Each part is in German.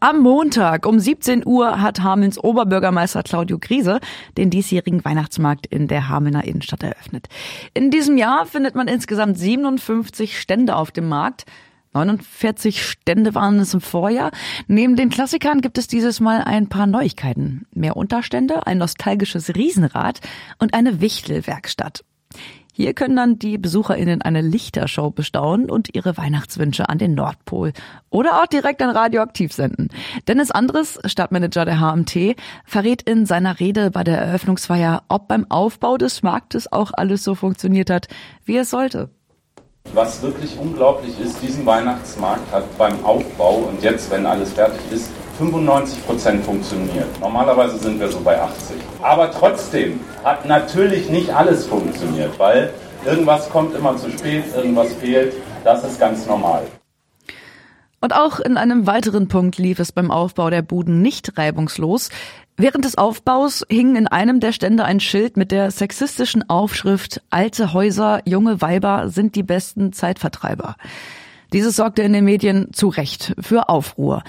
Am Montag um 17 Uhr hat Hamelns Oberbürgermeister Claudio Griese den diesjährigen Weihnachtsmarkt in der Hamelner Innenstadt eröffnet. In diesem Jahr findet man insgesamt 57 Stände auf dem Markt. 49 Stände waren es im Vorjahr. Neben den Klassikern gibt es dieses Mal ein paar Neuigkeiten. Mehr Unterstände, ein nostalgisches Riesenrad und eine Wichtelwerkstatt. Hier können dann die BesucherInnen eine Lichtershow bestaunen und ihre Weihnachtswünsche an den Nordpol oder auch direkt an Radioaktiv senden. Dennis Andres, Stadtmanager der HMT, verrät in seiner Rede bei der Eröffnungsfeier, ob beim Aufbau des Marktes auch alles so funktioniert hat, wie es sollte. Was wirklich unglaublich ist, diesen Weihnachtsmarkt hat beim Aufbau und jetzt, wenn alles fertig ist, 95 Prozent funktioniert. Normalerweise sind wir so bei 80. Aber trotzdem hat natürlich nicht alles funktioniert, weil irgendwas kommt immer zu spät, irgendwas fehlt. Das ist ganz normal. Und auch in einem weiteren Punkt lief es beim Aufbau der Buden nicht reibungslos. Während des Aufbaus hing in einem der Stände ein Schild mit der sexistischen Aufschrift Alte Häuser, junge Weiber sind die besten Zeitvertreiber. Dieses sorgte in den Medien zu Recht für Aufruhr.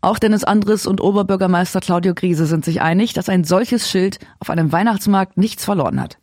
Auch Dennis Andres und Oberbürgermeister Claudio Griese sind sich einig, dass ein solches Schild auf einem Weihnachtsmarkt nichts verloren hat.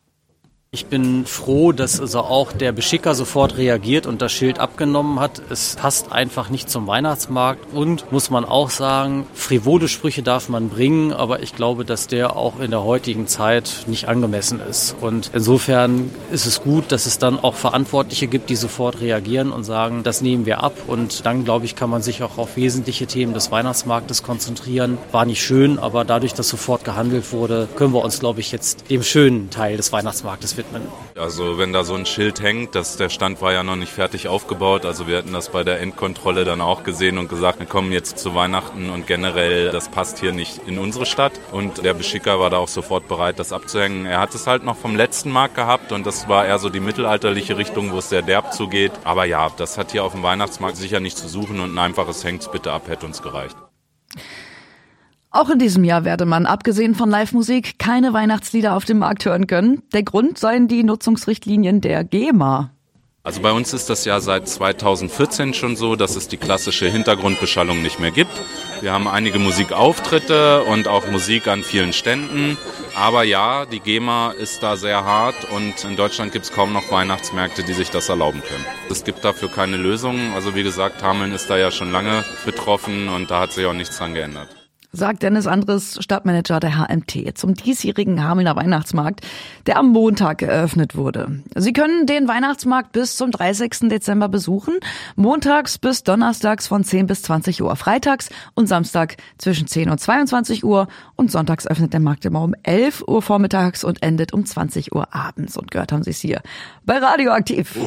Ich bin froh, dass also auch der Beschicker sofort reagiert und das Schild abgenommen hat. Es passt einfach nicht zum Weihnachtsmarkt und muss man auch sagen, frivole Sprüche darf man bringen, aber ich glaube, dass der auch in der heutigen Zeit nicht angemessen ist. Und insofern ist es gut, dass es dann auch Verantwortliche gibt, die sofort reagieren und sagen, das nehmen wir ab. Und dann, glaube ich, kann man sich auch auf wesentliche Themen des Weihnachtsmarktes konzentrieren. War nicht schön, aber dadurch, dass sofort gehandelt wurde, können wir uns, glaube ich, jetzt dem schönen Teil des Weihnachtsmarktes widmen widmen. Also wenn da so ein Schild hängt, dass der Stand war ja noch nicht fertig aufgebaut. Also wir hatten das bei der Endkontrolle dann auch gesehen und gesagt, wir kommen jetzt zu Weihnachten und generell, das passt hier nicht in unsere Stadt. Und der Beschicker war da auch sofort bereit, das abzuhängen. Er hat es halt noch vom letzten Markt gehabt und das war eher so die mittelalterliche Richtung, wo es sehr derb zugeht. Aber ja, das hat hier auf dem Weihnachtsmarkt sicher nicht zu suchen und ein einfaches Hängt's bitte ab hätte uns gereicht. Auch in diesem Jahr werde man, abgesehen von Live-Musik, keine Weihnachtslieder auf dem Markt hören können. Der Grund seien die Nutzungsrichtlinien der GEMA. Also bei uns ist das ja seit 2014 schon so, dass es die klassische Hintergrundbeschallung nicht mehr gibt. Wir haben einige Musikauftritte und auch Musik an vielen Ständen. Aber ja, die GEMA ist da sehr hart und in Deutschland gibt es kaum noch Weihnachtsmärkte, die sich das erlauben können. Es gibt dafür keine Lösung. Also wie gesagt, Hameln ist da ja schon lange betroffen und da hat sich auch nichts dran geändert sagt Dennis Andres, Stadtmanager der HMT, zum diesjährigen Hamelner Weihnachtsmarkt, der am Montag eröffnet wurde. Sie können den Weihnachtsmarkt bis zum 30. Dezember besuchen, montags bis donnerstags von 10 bis 20 Uhr, freitags und Samstag zwischen 10 und 22 Uhr und sonntags öffnet der Markt immer um 11 Uhr vormittags und endet um 20 Uhr abends. Und gehört haben Sie es hier bei Radioaktiv.